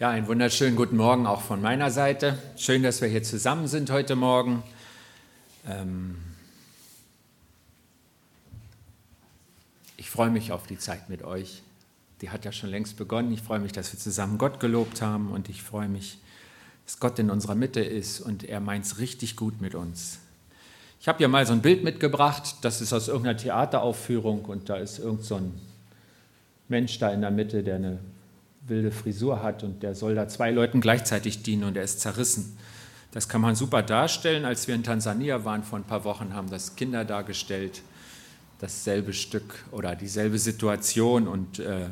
Ja, einen wunderschönen guten Morgen auch von meiner Seite. Schön, dass wir hier zusammen sind heute Morgen. Ähm ich freue mich auf die Zeit mit euch. Die hat ja schon längst begonnen. Ich freue mich, dass wir zusammen Gott gelobt haben und ich freue mich, dass Gott in unserer Mitte ist und er meint es richtig gut mit uns. Ich habe ja mal so ein Bild mitgebracht, das ist aus irgendeiner Theateraufführung und da ist irgend so ein Mensch da in der Mitte, der eine wilde Frisur hat und der soll da zwei Leuten gleichzeitig dienen und er ist zerrissen. Das kann man super darstellen. Als wir in Tansania waren vor ein paar Wochen, haben das Kinder dargestellt, dasselbe Stück oder dieselbe Situation und äh,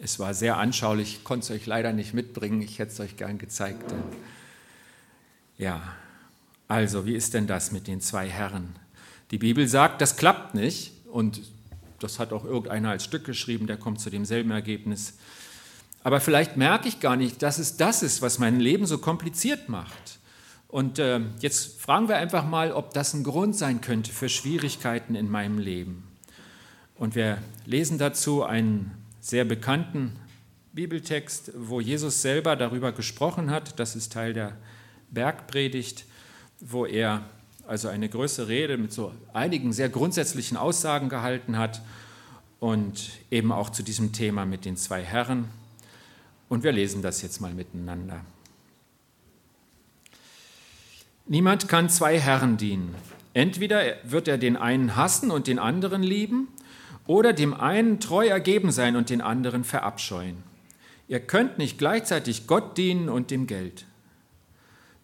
es war sehr anschaulich. Ich konnte es euch leider nicht mitbringen, ich hätte es euch gern gezeigt. Ja, also wie ist denn das mit den zwei Herren? Die Bibel sagt, das klappt nicht und das hat auch irgendeiner als Stück geschrieben, der kommt zu demselben Ergebnis. Aber vielleicht merke ich gar nicht, dass es das ist, was mein Leben so kompliziert macht. Und äh, jetzt fragen wir einfach mal, ob das ein Grund sein könnte für Schwierigkeiten in meinem Leben. Und wir lesen dazu einen sehr bekannten Bibeltext, wo Jesus selber darüber gesprochen hat. Das ist Teil der Bergpredigt, wo er also eine größere Rede mit so einigen sehr grundsätzlichen Aussagen gehalten hat und eben auch zu diesem Thema mit den zwei Herren und wir lesen das jetzt mal miteinander. Niemand kann zwei Herren dienen. Entweder wird er den einen hassen und den anderen lieben, oder dem einen treu ergeben sein und den anderen verabscheuen. Ihr könnt nicht gleichzeitig Gott dienen und dem Geld.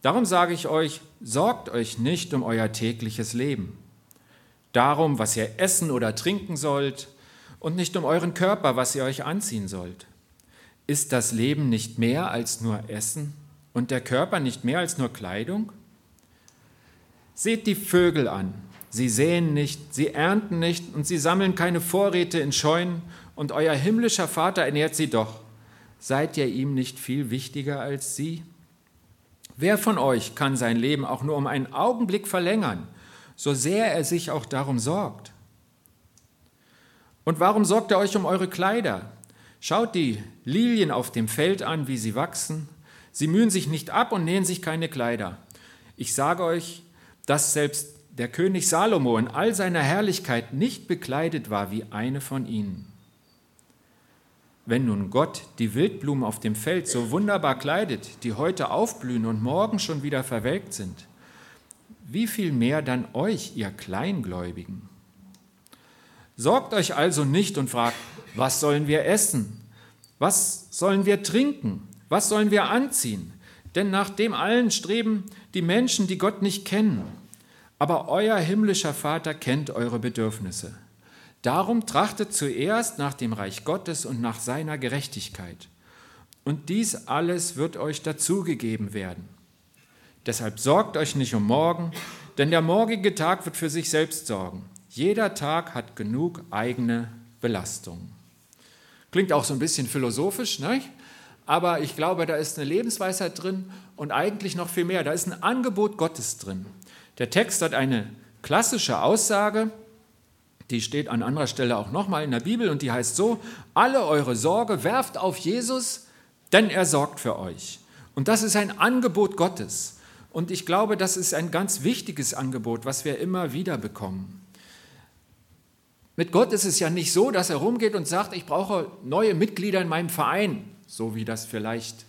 Darum sage ich euch, sorgt euch nicht um euer tägliches Leben, darum, was ihr essen oder trinken sollt, und nicht um euren Körper, was ihr euch anziehen sollt. Ist das Leben nicht mehr als nur Essen und der Körper nicht mehr als nur Kleidung? Seht die Vögel an. Sie säen nicht, sie ernten nicht und sie sammeln keine Vorräte in Scheunen, und euer himmlischer Vater ernährt sie doch. Seid ihr ihm nicht viel wichtiger als sie? Wer von euch kann sein Leben auch nur um einen Augenblick verlängern, so sehr er sich auch darum sorgt? Und warum sorgt er euch um eure Kleider? Schaut die Lilien auf dem Feld an, wie sie wachsen. Sie mühen sich nicht ab und nähen sich keine Kleider. Ich sage euch, dass selbst der König Salomo in all seiner Herrlichkeit nicht bekleidet war wie eine von ihnen. Wenn nun Gott die Wildblumen auf dem Feld so wunderbar kleidet, die heute aufblühen und morgen schon wieder verwelkt sind, wie viel mehr dann euch, ihr Kleingläubigen? Sorgt euch also nicht und fragt, was sollen wir essen? Was sollen wir trinken? Was sollen wir anziehen? Denn nach dem allen streben die Menschen, die Gott nicht kennen. Aber euer himmlischer Vater kennt eure Bedürfnisse. Darum trachtet zuerst nach dem Reich Gottes und nach seiner Gerechtigkeit. Und dies alles wird euch dazugegeben werden. Deshalb sorgt euch nicht um morgen, denn der morgige Tag wird für sich selbst sorgen. Jeder Tag hat genug eigene Belastung. Klingt auch so ein bisschen philosophisch, ne? aber ich glaube, da ist eine Lebensweisheit drin und eigentlich noch viel mehr. Da ist ein Angebot Gottes drin. Der Text hat eine klassische Aussage, die steht an anderer Stelle auch nochmal in der Bibel und die heißt so, alle eure Sorge werft auf Jesus, denn er sorgt für euch. Und das ist ein Angebot Gottes. Und ich glaube, das ist ein ganz wichtiges Angebot, was wir immer wieder bekommen. Mit Gott ist es ja nicht so, dass er rumgeht und sagt, ich brauche neue Mitglieder in meinem Verein, so wie das vielleicht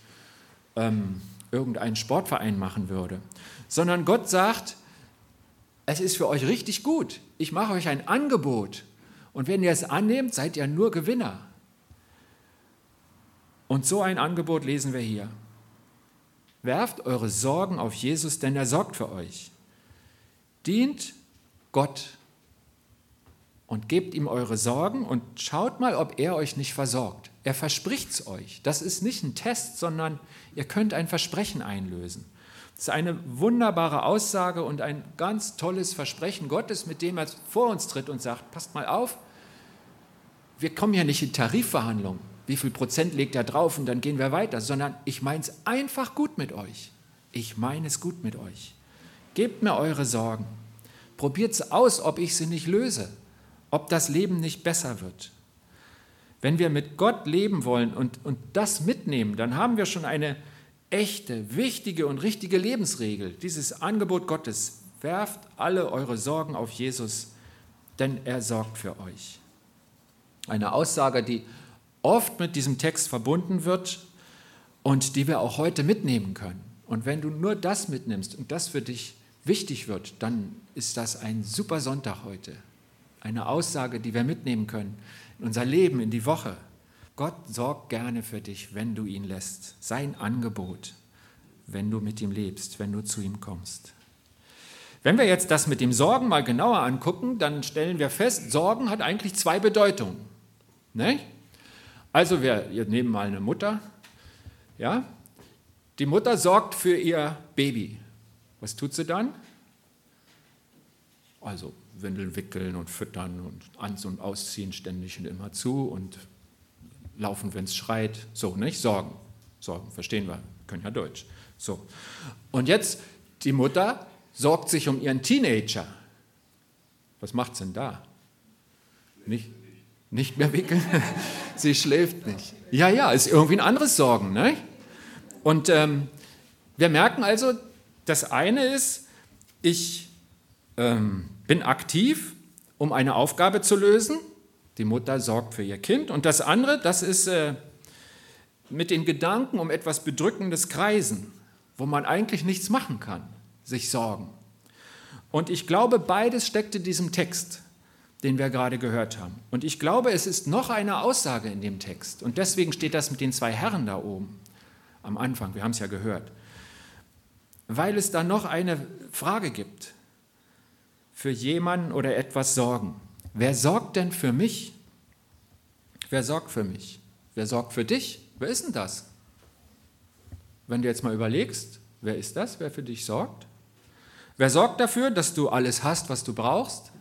ähm, irgendein Sportverein machen würde, sondern Gott sagt, es ist für euch richtig gut, ich mache euch ein Angebot und wenn ihr es annehmt, seid ihr nur Gewinner. Und so ein Angebot lesen wir hier. Werft eure Sorgen auf Jesus, denn er sorgt für euch. Dient Gott und gebt ihm eure Sorgen und schaut mal, ob er euch nicht versorgt. Er verspricht es euch. Das ist nicht ein Test, sondern ihr könnt ein Versprechen einlösen. Das ist eine wunderbare Aussage und ein ganz tolles Versprechen Gottes, mit dem er vor uns tritt und sagt, passt mal auf, wir kommen ja nicht in Tarifverhandlungen, wie viel Prozent legt er drauf und dann gehen wir weiter, sondern ich meine es einfach gut mit euch. Ich meine es gut mit euch. Gebt mir eure Sorgen. Probiert es aus, ob ich sie nicht löse ob das Leben nicht besser wird. Wenn wir mit Gott leben wollen und, und das mitnehmen, dann haben wir schon eine echte, wichtige und richtige Lebensregel. Dieses Angebot Gottes. Werft alle eure Sorgen auf Jesus, denn er sorgt für euch. Eine Aussage, die oft mit diesem Text verbunden wird und die wir auch heute mitnehmen können. Und wenn du nur das mitnimmst und das für dich wichtig wird, dann ist das ein super Sonntag heute. Eine Aussage, die wir mitnehmen können in unser Leben, in die Woche. Gott sorgt gerne für dich, wenn du ihn lässt. Sein Angebot, wenn du mit ihm lebst, wenn du zu ihm kommst. Wenn wir jetzt das mit dem Sorgen mal genauer angucken, dann stellen wir fest, Sorgen hat eigentlich zwei Bedeutungen. Ne? Also wir, nehmen mal eine Mutter. Ja? Die Mutter sorgt für ihr Baby. Was tut sie dann? Also Windeln wickeln und füttern und an- und ausziehen ständig und immer zu und laufen, wenn es schreit. So, nicht? Sorgen. Sorgen, verstehen wir, können ja Deutsch. So. Und jetzt, die Mutter sorgt sich um ihren Teenager. Was macht sie denn da? Nicht, nicht mehr wickeln? sie schläft nicht. Ja, ja, ist irgendwie ein anderes Sorgen. Ne? Und ähm, wir merken also, das eine ist, ich ähm, bin aktiv, um eine Aufgabe zu lösen. Die Mutter sorgt für ihr Kind. Und das andere, das ist äh, mit den Gedanken um etwas Bedrückendes kreisen, wo man eigentlich nichts machen kann, sich sorgen. Und ich glaube, beides steckt in diesem Text, den wir gerade gehört haben. Und ich glaube, es ist noch eine Aussage in dem Text. Und deswegen steht das mit den zwei Herren da oben am Anfang. Wir haben es ja gehört. Weil es da noch eine Frage gibt. Für jemanden oder etwas sorgen. Wer sorgt denn für mich? Wer sorgt für mich? Wer sorgt für dich? Wer ist denn das? Wenn du jetzt mal überlegst, wer ist das, wer für dich sorgt? Wer sorgt dafür, dass du alles hast, was du brauchst?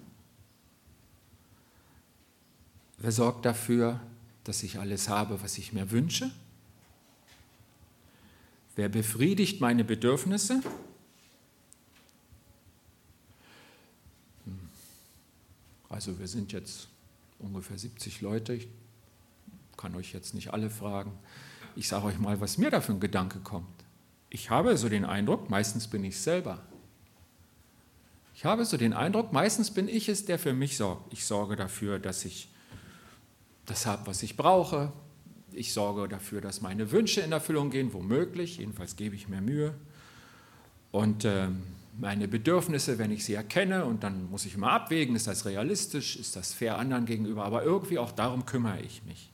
Wer sorgt dafür, dass ich alles habe, was ich mir wünsche? Wer befriedigt meine Bedürfnisse? Also wir sind jetzt ungefähr 70 Leute. Ich kann euch jetzt nicht alle fragen. Ich sage euch mal, was mir da für ein Gedanke kommt. Ich habe so den Eindruck, meistens bin ich selber. Ich habe so den Eindruck, meistens bin ich es, der für mich sorgt. Ich sorge dafür, dass ich das habe, was ich brauche. Ich sorge dafür, dass meine Wünsche in Erfüllung gehen, womöglich. Jedenfalls gebe ich mir Mühe. Und äh, meine Bedürfnisse, wenn ich sie erkenne, und dann muss ich immer abwägen, ist das realistisch, ist das fair anderen gegenüber, aber irgendwie auch darum kümmere ich mich.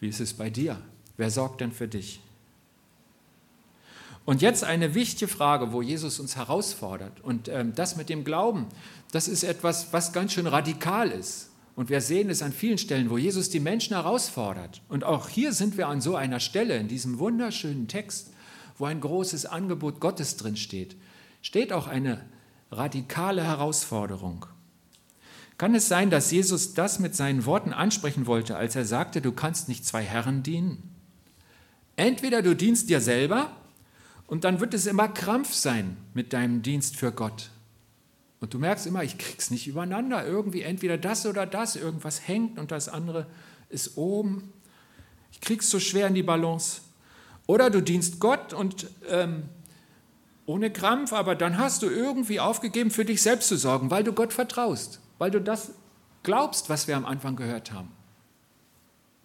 Wie ist es bei dir? Wer sorgt denn für dich? Und jetzt eine wichtige Frage, wo Jesus uns herausfordert. Und ähm, das mit dem Glauben, das ist etwas, was ganz schön radikal ist. Und wir sehen es an vielen Stellen, wo Jesus die Menschen herausfordert. Und auch hier sind wir an so einer Stelle, in diesem wunderschönen Text, wo ein großes Angebot Gottes drin steht, steht auch eine radikale Herausforderung. Kann es sein, dass Jesus das mit seinen Worten ansprechen wollte, als er sagte, du kannst nicht zwei Herren dienen? Entweder du dienst dir selber und dann wird es immer Krampf sein mit deinem Dienst für Gott. Und du merkst immer, ich krieg's nicht übereinander. Irgendwie entweder das oder das, irgendwas hängt und das andere ist oben. Ich krieg's so schwer in die Balance. Oder du dienst Gott und ähm, ohne Krampf, aber dann hast du irgendwie aufgegeben, für dich selbst zu sorgen, weil du Gott vertraust, weil du das glaubst, was wir am Anfang gehört haben.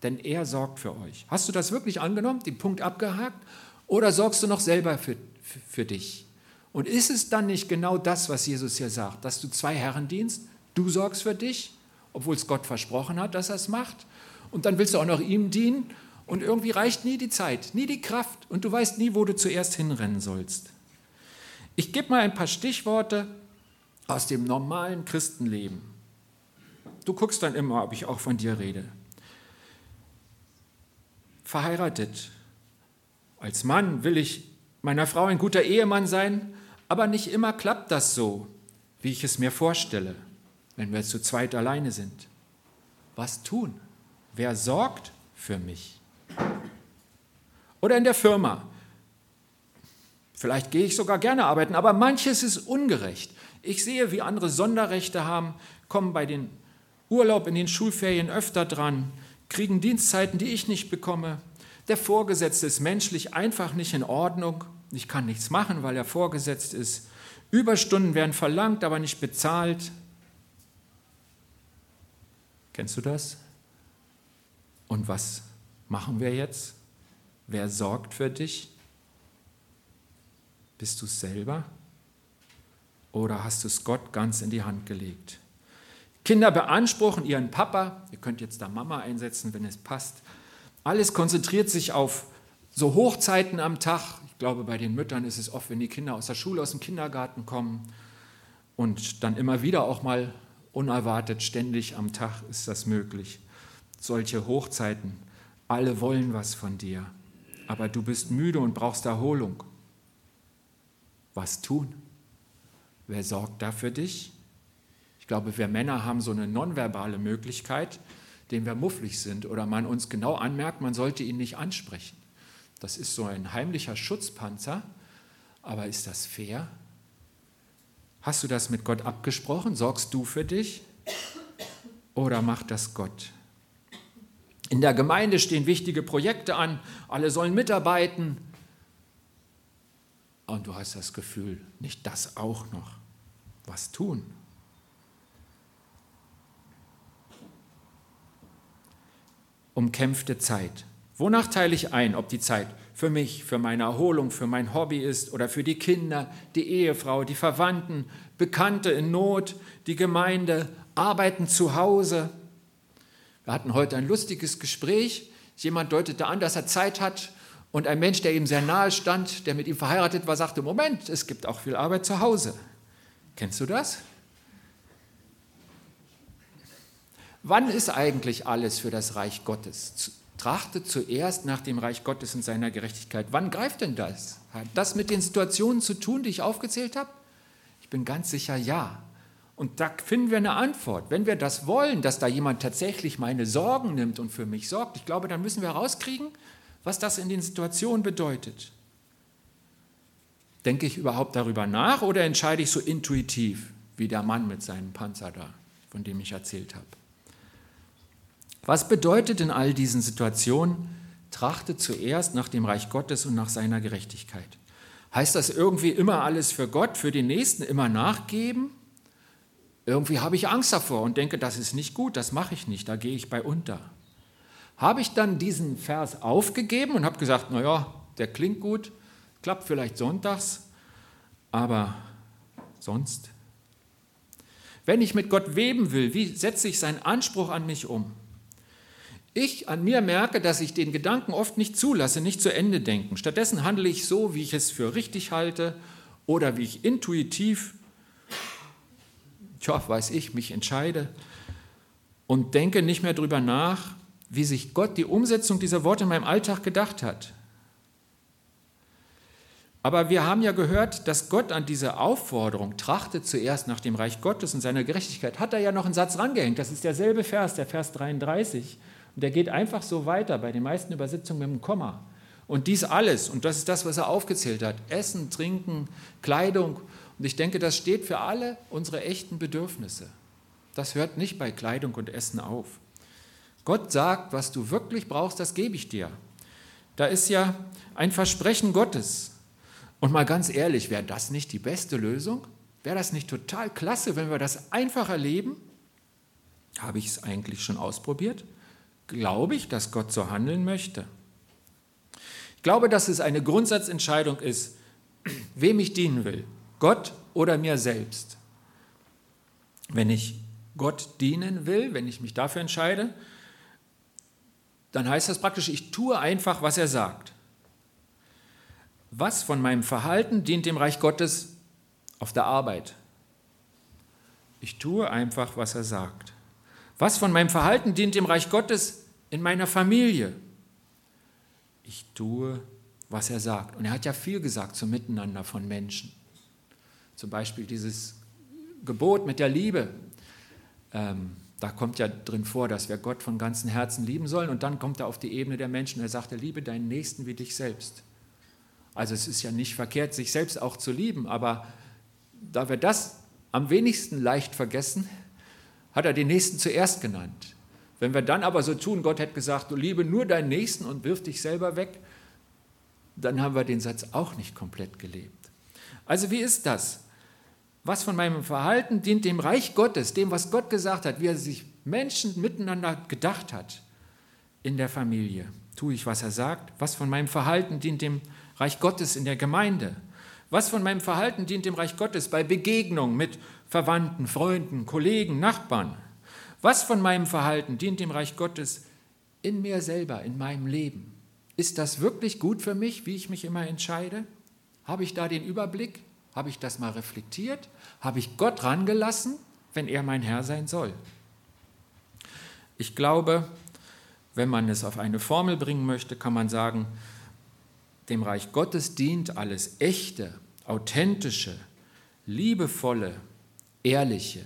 Denn er sorgt für euch. Hast du das wirklich angenommen, den Punkt abgehakt? Oder sorgst du noch selber für, für, dich? Und ist es dann nicht genau das, was Jesus hier sagt, dass du zwei Herren dienst? Du sorgst für dich, obwohl es Gott versprochen hat, dass er es macht. Und dann willst du auch noch ihm dienen. Und irgendwie reicht nie die Zeit, nie die Kraft. Und du weißt nie, wo du zuerst hinrennen sollst. Ich gebe mal ein paar Stichworte aus dem normalen Christenleben. Du guckst dann immer, ob ich auch von dir rede. Verheiratet, als Mann will ich meiner Frau ein guter Ehemann sein, aber nicht immer klappt das so, wie ich es mir vorstelle, wenn wir zu zweit alleine sind. Was tun? Wer sorgt für mich? Oder in der Firma. Vielleicht gehe ich sogar gerne arbeiten, aber manches ist ungerecht. Ich sehe, wie andere Sonderrechte haben, kommen bei den Urlaub in den Schulferien öfter dran, kriegen Dienstzeiten, die ich nicht bekomme. Der Vorgesetzte ist menschlich einfach nicht in Ordnung. Ich kann nichts machen, weil er vorgesetzt ist. Überstunden werden verlangt, aber nicht bezahlt. Kennst du das? Und was machen wir jetzt? Wer sorgt für dich? Bist du selber? Oder hast du es Gott ganz in die Hand gelegt? Kinder beanspruchen ihren Papa, ihr könnt jetzt da Mama einsetzen, wenn es passt. Alles konzentriert sich auf so Hochzeiten am Tag. Ich glaube, bei den Müttern ist es oft, wenn die Kinder aus der Schule, aus dem Kindergarten kommen und dann immer wieder auch mal unerwartet, ständig am Tag ist das möglich. Solche Hochzeiten. Alle wollen was von dir, aber du bist müde und brauchst Erholung. Was tun? Wer sorgt da für dich? Ich glaube, wir Männer haben so eine nonverbale Möglichkeit, dem wir mufflig sind oder man uns genau anmerkt, man sollte ihn nicht ansprechen. Das ist so ein heimlicher Schutzpanzer, aber ist das fair? Hast du das mit Gott abgesprochen? Sorgst du für dich oder macht das Gott? In der Gemeinde stehen wichtige Projekte an, alle sollen mitarbeiten. Und du hast das Gefühl, nicht das auch noch. Was tun? Umkämpfte Zeit. Wonach teile ich ein, ob die Zeit für mich, für meine Erholung, für mein Hobby ist oder für die Kinder, die Ehefrau, die Verwandten, Bekannte in Not, die Gemeinde, Arbeiten zu Hause? Wir hatten heute ein lustiges Gespräch. Jemand deutete an, dass er Zeit hat und ein Mensch, der ihm sehr nahe stand, der mit ihm verheiratet war, sagte, Moment, es gibt auch viel Arbeit zu Hause. Kennst du das? Wann ist eigentlich alles für das Reich Gottes? Trachte zuerst nach dem Reich Gottes und seiner Gerechtigkeit. Wann greift denn das? Hat das mit den Situationen zu tun, die ich aufgezählt habe? Ich bin ganz sicher ja. Und da finden wir eine Antwort. Wenn wir das wollen, dass da jemand tatsächlich meine Sorgen nimmt und für mich sorgt, ich glaube, dann müssen wir herauskriegen, was das in den Situationen bedeutet. Denke ich überhaupt darüber nach oder entscheide ich so intuitiv wie der Mann mit seinem Panzer da, von dem ich erzählt habe? Was bedeutet in all diesen Situationen, trachte zuerst nach dem Reich Gottes und nach seiner Gerechtigkeit? Heißt das irgendwie immer alles für Gott, für den Nächsten immer nachgeben? Irgendwie habe ich Angst davor und denke, das ist nicht gut, das mache ich nicht, da gehe ich bei unter. Habe ich dann diesen Vers aufgegeben und habe gesagt, naja, der klingt gut, klappt vielleicht sonntags, aber sonst? Wenn ich mit Gott weben will, wie setze ich seinen Anspruch an mich um? Ich an mir merke, dass ich den Gedanken oft nicht zulasse, nicht zu Ende denken. Stattdessen handle ich so, wie ich es für richtig halte oder wie ich intuitiv, tja, weiß ich, mich entscheide und denke nicht mehr darüber nach, wie sich Gott die Umsetzung dieser Worte in meinem Alltag gedacht hat. Aber wir haben ja gehört, dass Gott an diese Aufforderung trachtet zuerst nach dem Reich Gottes und seiner Gerechtigkeit, hat er ja noch einen Satz rangehängt. Das ist derselbe Vers, der Vers 33. Und der geht einfach so weiter, bei den meisten Übersetzungen mit einem Komma. Und dies alles, und das ist das, was er aufgezählt hat, Essen, Trinken, Kleidung. Und ich denke, das steht für alle unsere echten Bedürfnisse. Das hört nicht bei Kleidung und Essen auf. Gott sagt, was du wirklich brauchst, das gebe ich dir. Da ist ja ein Versprechen Gottes. Und mal ganz ehrlich, wäre das nicht die beste Lösung? Wäre das nicht total klasse, wenn wir das einfach erleben? Habe ich es eigentlich schon ausprobiert? Glaube ich, dass Gott so handeln möchte? Ich glaube, dass es eine Grundsatzentscheidung ist, wem ich dienen will, Gott oder mir selbst. Wenn ich Gott dienen will, wenn ich mich dafür entscheide, dann heißt das praktisch, ich tue einfach, was er sagt. Was von meinem Verhalten dient dem Reich Gottes auf der Arbeit? Ich tue einfach, was er sagt. Was von meinem Verhalten dient dem Reich Gottes in meiner Familie? Ich tue, was er sagt. Und er hat ja viel gesagt zum Miteinander von Menschen. Zum Beispiel dieses Gebot mit der Liebe. Ähm, da kommt ja drin vor, dass wir Gott von ganzem Herzen lieben sollen. Und dann kommt er auf die Ebene der Menschen. Er sagt, er liebe deinen Nächsten wie dich selbst. Also es ist ja nicht verkehrt, sich selbst auch zu lieben. Aber da wir das am wenigsten leicht vergessen, hat er den Nächsten zuerst genannt. Wenn wir dann aber so tun, Gott hätte gesagt, du liebe nur deinen Nächsten und wirf dich selber weg, dann haben wir den Satz auch nicht komplett gelebt. Also wie ist das? Was von meinem Verhalten dient dem Reich Gottes, dem, was Gott gesagt hat, wie er sich Menschen miteinander gedacht hat in der Familie? Tue ich, was er sagt? Was von meinem Verhalten dient dem Reich Gottes in der Gemeinde? Was von meinem Verhalten dient dem Reich Gottes bei Begegnung mit Verwandten, Freunden, Kollegen, Nachbarn? Was von meinem Verhalten dient dem Reich Gottes in mir selber, in meinem Leben? Ist das wirklich gut für mich, wie ich mich immer entscheide? Habe ich da den Überblick? Habe ich das mal reflektiert? Habe ich Gott rangelassen, wenn er mein Herr sein soll? Ich glaube, wenn man es auf eine Formel bringen möchte, kann man sagen, dem Reich Gottes dient alles echte, authentische, liebevolle, ehrliche.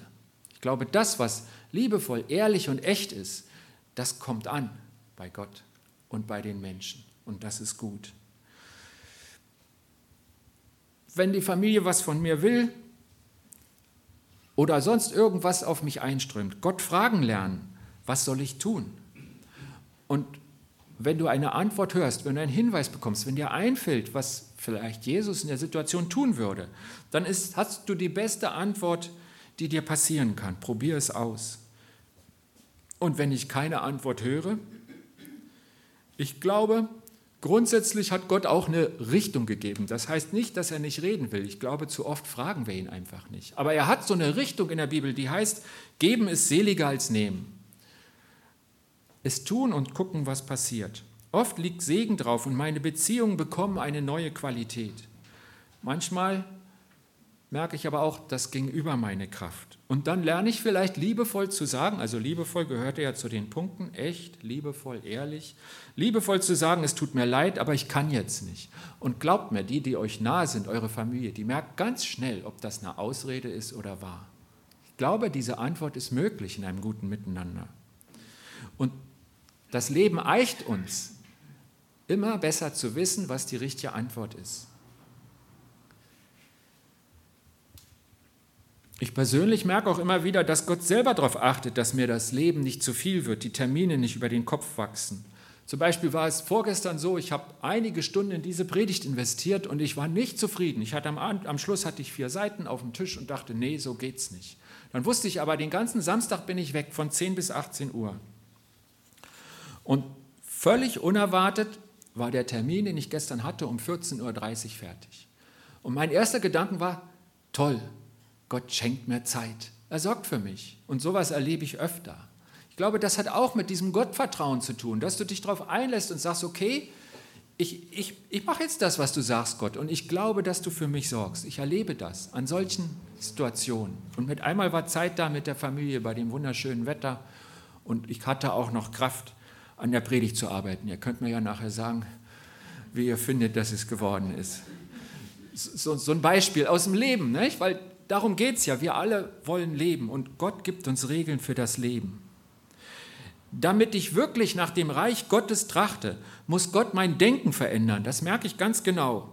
Ich glaube, das, was liebevoll, ehrlich und echt ist, das kommt an bei Gott und bei den Menschen. Und das ist gut. Wenn die Familie was von mir will oder sonst irgendwas auf mich einströmt, Gott fragen lernen, was soll ich tun? Und wenn du eine Antwort hörst, wenn du einen Hinweis bekommst, wenn dir einfällt, was vielleicht Jesus in der Situation tun würde, dann ist, hast du die beste Antwort, die dir passieren kann. Probier es aus. Und wenn ich keine Antwort höre, ich glaube, grundsätzlich hat Gott auch eine Richtung gegeben. Das heißt nicht, dass er nicht reden will. Ich glaube, zu oft fragen wir ihn einfach nicht. Aber er hat so eine Richtung in der Bibel, die heißt, geben ist seliger als nehmen es tun und gucken, was passiert. Oft liegt Segen drauf und meine Beziehungen bekommen eine neue Qualität. Manchmal merke ich aber auch, das ging über meine Kraft. Und dann lerne ich vielleicht liebevoll zu sagen, also liebevoll gehörte ja zu den Punkten, echt, liebevoll, ehrlich, liebevoll zu sagen, es tut mir leid, aber ich kann jetzt nicht. Und glaubt mir, die, die euch nahe sind, eure Familie, die merkt ganz schnell, ob das eine Ausrede ist oder wahr. Ich glaube, diese Antwort ist möglich in einem guten Miteinander. Und das Leben eicht uns, immer besser zu wissen, was die richtige Antwort ist. Ich persönlich merke auch immer wieder, dass Gott selber darauf achtet, dass mir das Leben nicht zu viel wird, die Termine nicht über den Kopf wachsen. Zum Beispiel war es vorgestern so, ich habe einige Stunden in diese Predigt investiert und ich war nicht zufrieden. Ich hatte am, am Schluss hatte ich vier Seiten auf dem Tisch und dachte, nee, so geht's nicht. Dann wusste ich aber, den ganzen Samstag bin ich weg von 10 bis 18 Uhr. Und völlig unerwartet war der Termin, den ich gestern hatte, um 14.30 Uhr fertig. Und mein erster Gedanke war, toll, Gott schenkt mir Zeit. Er sorgt für mich. Und sowas erlebe ich öfter. Ich glaube, das hat auch mit diesem Gottvertrauen zu tun, dass du dich darauf einlässt und sagst, okay, ich, ich, ich mache jetzt das, was du sagst, Gott, und ich glaube, dass du für mich sorgst. Ich erlebe das an solchen Situationen. Und mit einmal war Zeit da mit der Familie bei dem wunderschönen Wetter und ich hatte auch noch Kraft, an der Predigt zu arbeiten. Ihr könnt mir ja nachher sagen, wie ihr findet, dass es geworden ist. So, so ein Beispiel aus dem Leben, nicht? weil darum geht es ja. Wir alle wollen leben und Gott gibt uns Regeln für das Leben. Damit ich wirklich nach dem Reich Gottes trachte, muss Gott mein Denken verändern. Das merke ich ganz genau.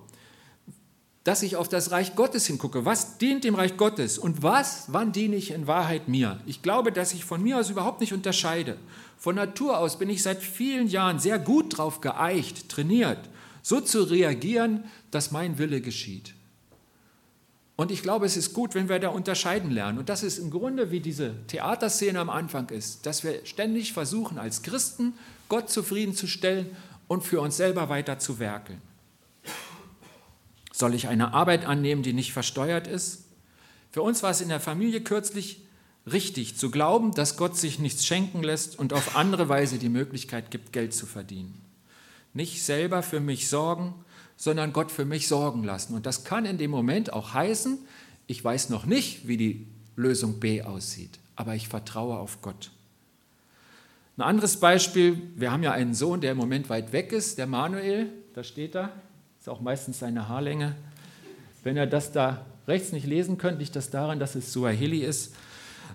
Dass ich auf das Reich Gottes hingucke. Was dient dem Reich Gottes und was, wann diene ich in Wahrheit mir? Ich glaube, dass ich von mir aus überhaupt nicht unterscheide. Von Natur aus bin ich seit vielen Jahren sehr gut darauf geeicht, trainiert, so zu reagieren, dass mein Wille geschieht. Und ich glaube, es ist gut, wenn wir da unterscheiden lernen. Und das ist im Grunde wie diese Theaterszene am Anfang ist, dass wir ständig versuchen, als Christen Gott zufriedenzustellen und für uns selber weiter zu werkeln. Soll ich eine Arbeit annehmen, die nicht versteuert ist? Für uns war es in der Familie kürzlich richtig, zu glauben, dass Gott sich nichts schenken lässt und auf andere Weise die Möglichkeit gibt, Geld zu verdienen. Nicht selber für mich sorgen, sondern Gott für mich sorgen lassen. Und das kann in dem Moment auch heißen, ich weiß noch nicht, wie die Lösung B aussieht, aber ich vertraue auf Gott. Ein anderes Beispiel, wir haben ja einen Sohn, der im Moment weit weg ist, der Manuel, da steht er, ist auch meistens seine Haarlänge. Wenn er das da rechts nicht lesen könnt, liegt das daran, dass es Suaheli ist.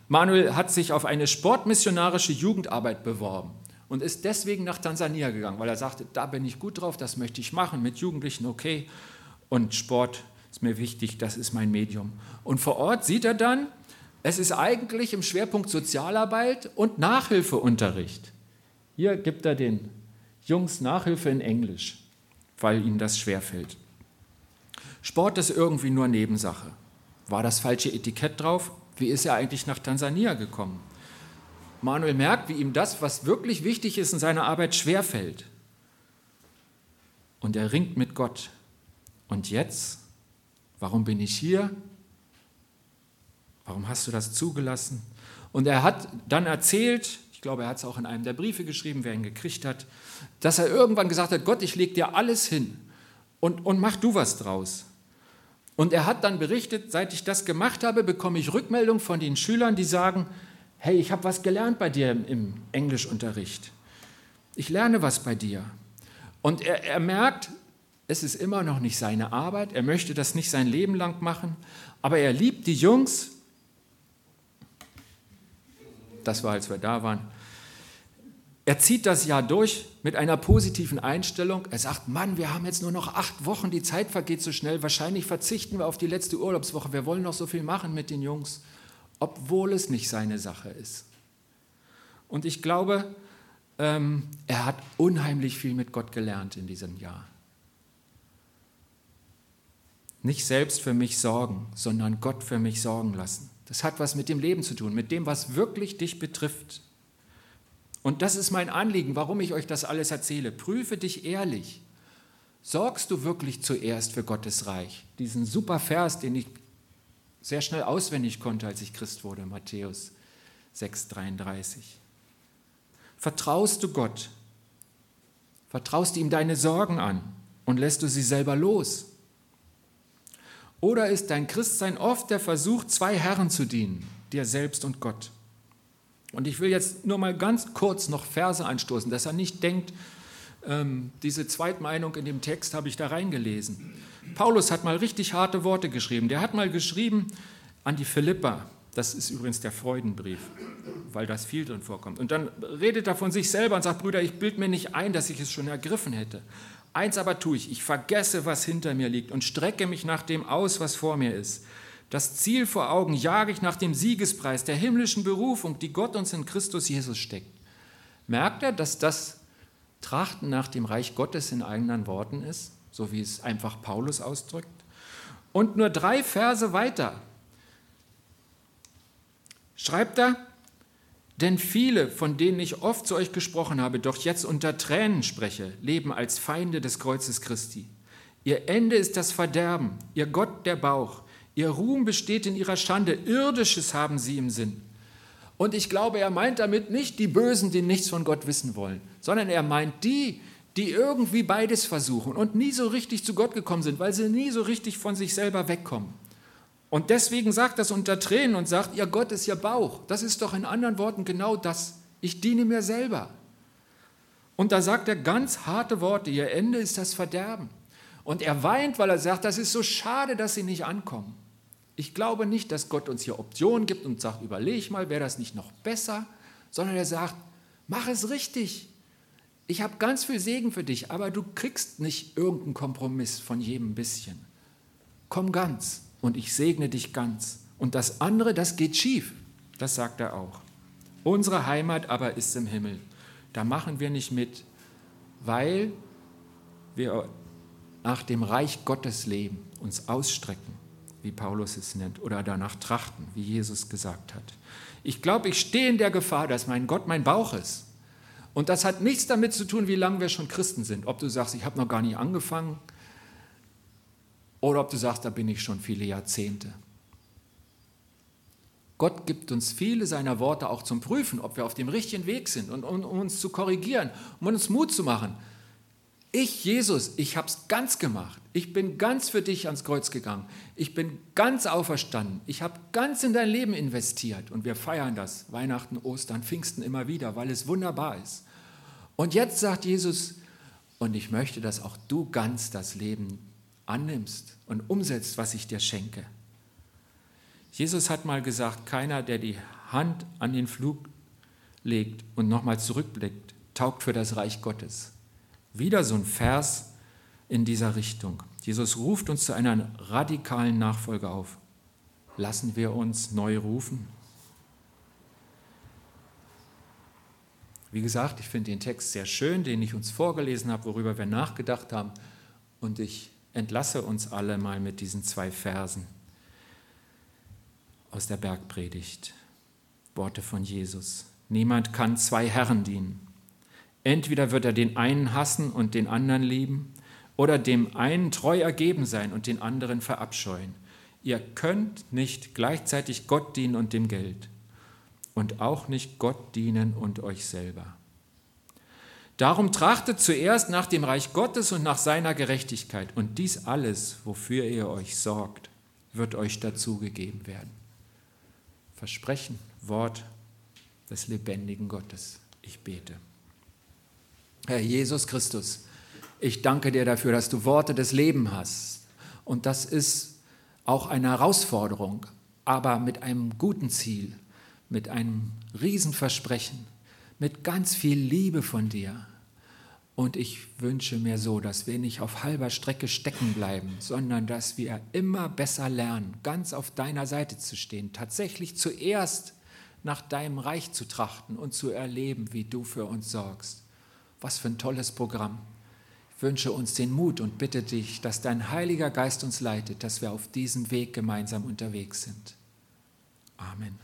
Manuel hat sich auf eine sportmissionarische Jugendarbeit beworben und ist deswegen nach Tansania gegangen, weil er sagte, da bin ich gut drauf, das möchte ich machen, mit Jugendlichen okay und Sport ist mir wichtig, das ist mein Medium. Und vor Ort sieht er dann, Es ist eigentlich im Schwerpunkt Sozialarbeit und Nachhilfeunterricht. Hier gibt er den Jungs Nachhilfe in Englisch, weil ihnen das schwerfällt. Sport ist irgendwie nur Nebensache. War das falsche Etikett drauf? Wie ist er eigentlich nach Tansania gekommen? Manuel merkt, wie ihm das, was wirklich wichtig ist in seiner Arbeit, schwerfällt. Und er ringt mit Gott. Und jetzt? Warum bin ich hier? Warum hast du das zugelassen? Und er hat dann erzählt, ich glaube, er hat es auch in einem der Briefe geschrieben, wer ihn gekriegt hat, dass er irgendwann gesagt hat, Gott, ich lege dir alles hin und, und mach du was draus. Und er hat dann berichtet, seit ich das gemacht habe, bekomme ich Rückmeldung von den Schülern, die sagen, hey, ich habe was gelernt bei dir im Englischunterricht. Ich lerne was bei dir. Und er, er merkt, es ist immer noch nicht seine Arbeit, er möchte das nicht sein Leben lang machen, aber er liebt die Jungs. Das war, als wir da waren. Er zieht das Jahr durch mit einer positiven Einstellung. Er sagt, Mann, wir haben jetzt nur noch acht Wochen, die Zeit vergeht so schnell. Wahrscheinlich verzichten wir auf die letzte Urlaubswoche. Wir wollen noch so viel machen mit den Jungs, obwohl es nicht seine Sache ist. Und ich glaube, ähm, er hat unheimlich viel mit Gott gelernt in diesem Jahr. Nicht selbst für mich sorgen, sondern Gott für mich sorgen lassen. Das hat was mit dem Leben zu tun, mit dem, was wirklich dich betrifft. Und das ist mein Anliegen, warum ich euch das alles erzähle. Prüfe dich ehrlich. Sorgst du wirklich zuerst für Gottes Reich? Diesen super Vers, den ich sehr schnell auswendig konnte, als ich Christ wurde, Matthäus 6,33. Vertraust du Gott? Vertraust du ihm deine Sorgen an und lässt du sie selber los? Oder ist dein Christsein oft der Versuch, zwei Herren zu dienen, dir selbst und Gott? Und ich will jetzt nur mal ganz kurz noch Verse anstoßen, dass er nicht denkt, ähm, diese Zweitmeinung in dem Text habe ich da reingelesen. Paulus hat mal richtig harte Worte geschrieben. Der hat mal geschrieben an die Philippa, das ist übrigens der Freudenbrief, weil das viel drin vorkommt. Und dann redet er von sich selber und sagt, Brüder, ich bild mir nicht ein, dass ich es schon ergriffen hätte. Eins aber tue ich, ich vergesse, was hinter mir liegt und strecke mich nach dem aus, was vor mir ist das Ziel vor Augen jage ich nach dem Siegespreis der himmlischen Berufung, die Gott uns in Christus Jesus steckt. Merkt er, dass das Trachten nach dem Reich Gottes in eigenen Worten ist, so wie es einfach Paulus ausdrückt? Und nur drei Verse weiter schreibt er, denn viele, von denen ich oft zu euch gesprochen habe, doch jetzt unter Tränen spreche, leben als Feinde des Kreuzes Christi. Ihr Ende ist das Verderben, ihr Gott der Bauch, Ihr Ruhm besteht in ihrer Schande. Irdisches haben sie im Sinn. Und ich glaube, er meint damit nicht die Bösen, die nichts von Gott wissen wollen, sondern er meint die, die irgendwie beides versuchen und nie so richtig zu Gott gekommen sind, weil sie nie so richtig von sich selber wegkommen. Und deswegen sagt das unter Tränen und sagt, ihr Gott ist ihr Bauch. Das ist doch in anderen Worten genau das. Ich diene mir selber. Und da sagt er ganz harte Worte, ihr Ende ist das Verderben. Und er weint, weil er sagt, das ist so schade, dass sie nicht ankommen. Ich glaube nicht, dass Gott uns hier Optionen gibt und sagt, überleg mal, wäre das nicht noch besser, sondern er sagt, mach es richtig. Ich habe ganz viel Segen für dich, aber du kriegst nicht irgendeinen Kompromiss von jedem bisschen. Komm ganz und ich segne dich ganz. Und das andere, das geht schief. Das sagt er auch. Unsere Heimat aber ist im Himmel. Da machen wir nicht mit, weil wir nach dem Reich Gottes leben, uns ausstrecken wie Paulus es nennt, oder danach trachten, wie Jesus gesagt hat. Ich glaube, ich stehe in der Gefahr, dass mein Gott mein Bauch ist. Und das hat nichts damit zu tun, wie lange wir schon Christen sind. Ob du sagst, ich habe noch gar nicht angefangen, oder ob du sagst, da bin ich schon viele Jahrzehnte. Gott gibt uns viele seiner Worte auch zum Prüfen, ob wir auf dem richtigen Weg sind und um, um uns zu korrigieren, um uns Mut zu machen. Ich, Jesus, ich habe es ganz gemacht. Ich bin ganz für dich ans Kreuz gegangen. Ich bin ganz auferstanden. Ich habe ganz in dein Leben investiert. Und wir feiern das, Weihnachten, Ostern, Pfingsten immer wieder, weil es wunderbar ist. Und jetzt sagt Jesus, und ich möchte, dass auch du ganz das Leben annimmst und umsetzt, was ich dir schenke. Jesus hat mal gesagt, keiner, der die Hand an den Flug legt und nochmal zurückblickt, taugt für das Reich Gottes. Wieder so ein Vers in dieser Richtung. Jesus ruft uns zu einer radikalen Nachfolge auf. lassen wir uns neu rufen. Wie gesagt, ich finde den Text sehr schön, den ich uns vorgelesen habe, worüber wir nachgedacht haben. Und ich entlasse uns alle mal mit diesen zwei Versen aus der Bergpredigt. Worte von Jesus. Niemand kann zwei Herren dienen. Entweder wird er den einen hassen und den anderen lieben, oder dem einen treu ergeben sein und den anderen verabscheuen. Ihr könnt nicht gleichzeitig Gott dienen und dem Geld und auch nicht Gott dienen und euch selber. Darum trachtet zuerst nach dem Reich Gottes und nach seiner Gerechtigkeit, und dies alles, wofür ihr euch sorgt, wird euch dazugegeben werden. Versprechen, Wort des lebendigen Gottes. Ich bete. Herr Jesus Christus, ich danke dir dafür, dass du Worte des Lebens hast. Und das ist auch eine Herausforderung, aber mit einem guten Ziel, mit einem Riesenversprechen, mit ganz viel Liebe von dir. Und ich wünsche mir so, dass wir nicht auf halber Strecke stecken bleiben, sondern dass wir immer besser lernen, ganz auf deiner Seite zu stehen, tatsächlich zuerst nach deinem Reich zu trachten und zu erleben, wie du für uns sorgst. Was für ein tolles Programm. Ich wünsche uns den Mut und bitte dich, dass dein Heiliger Geist uns leitet, dass wir auf diesem Weg gemeinsam unterwegs sind. Amen.